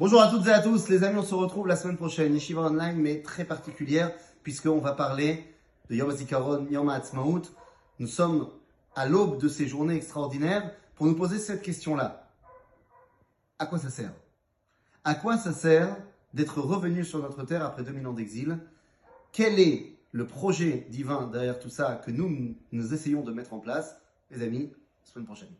Bonjour à toutes et à tous, les amis, on se retrouve la semaine prochaine. Yeshiva online, mais très particulière, puisqu'on va parler de Yom HaZikaron, Yom HaAtzmaut. Nous sommes à l'aube de ces journées extraordinaires pour nous poser cette question-là. À quoi ça sert? À quoi ça sert d'être revenu sur notre terre après 2000 ans d'exil? Quel est le projet divin derrière tout ça que nous, nous essayons de mettre en place? Les amis, semaine prochaine.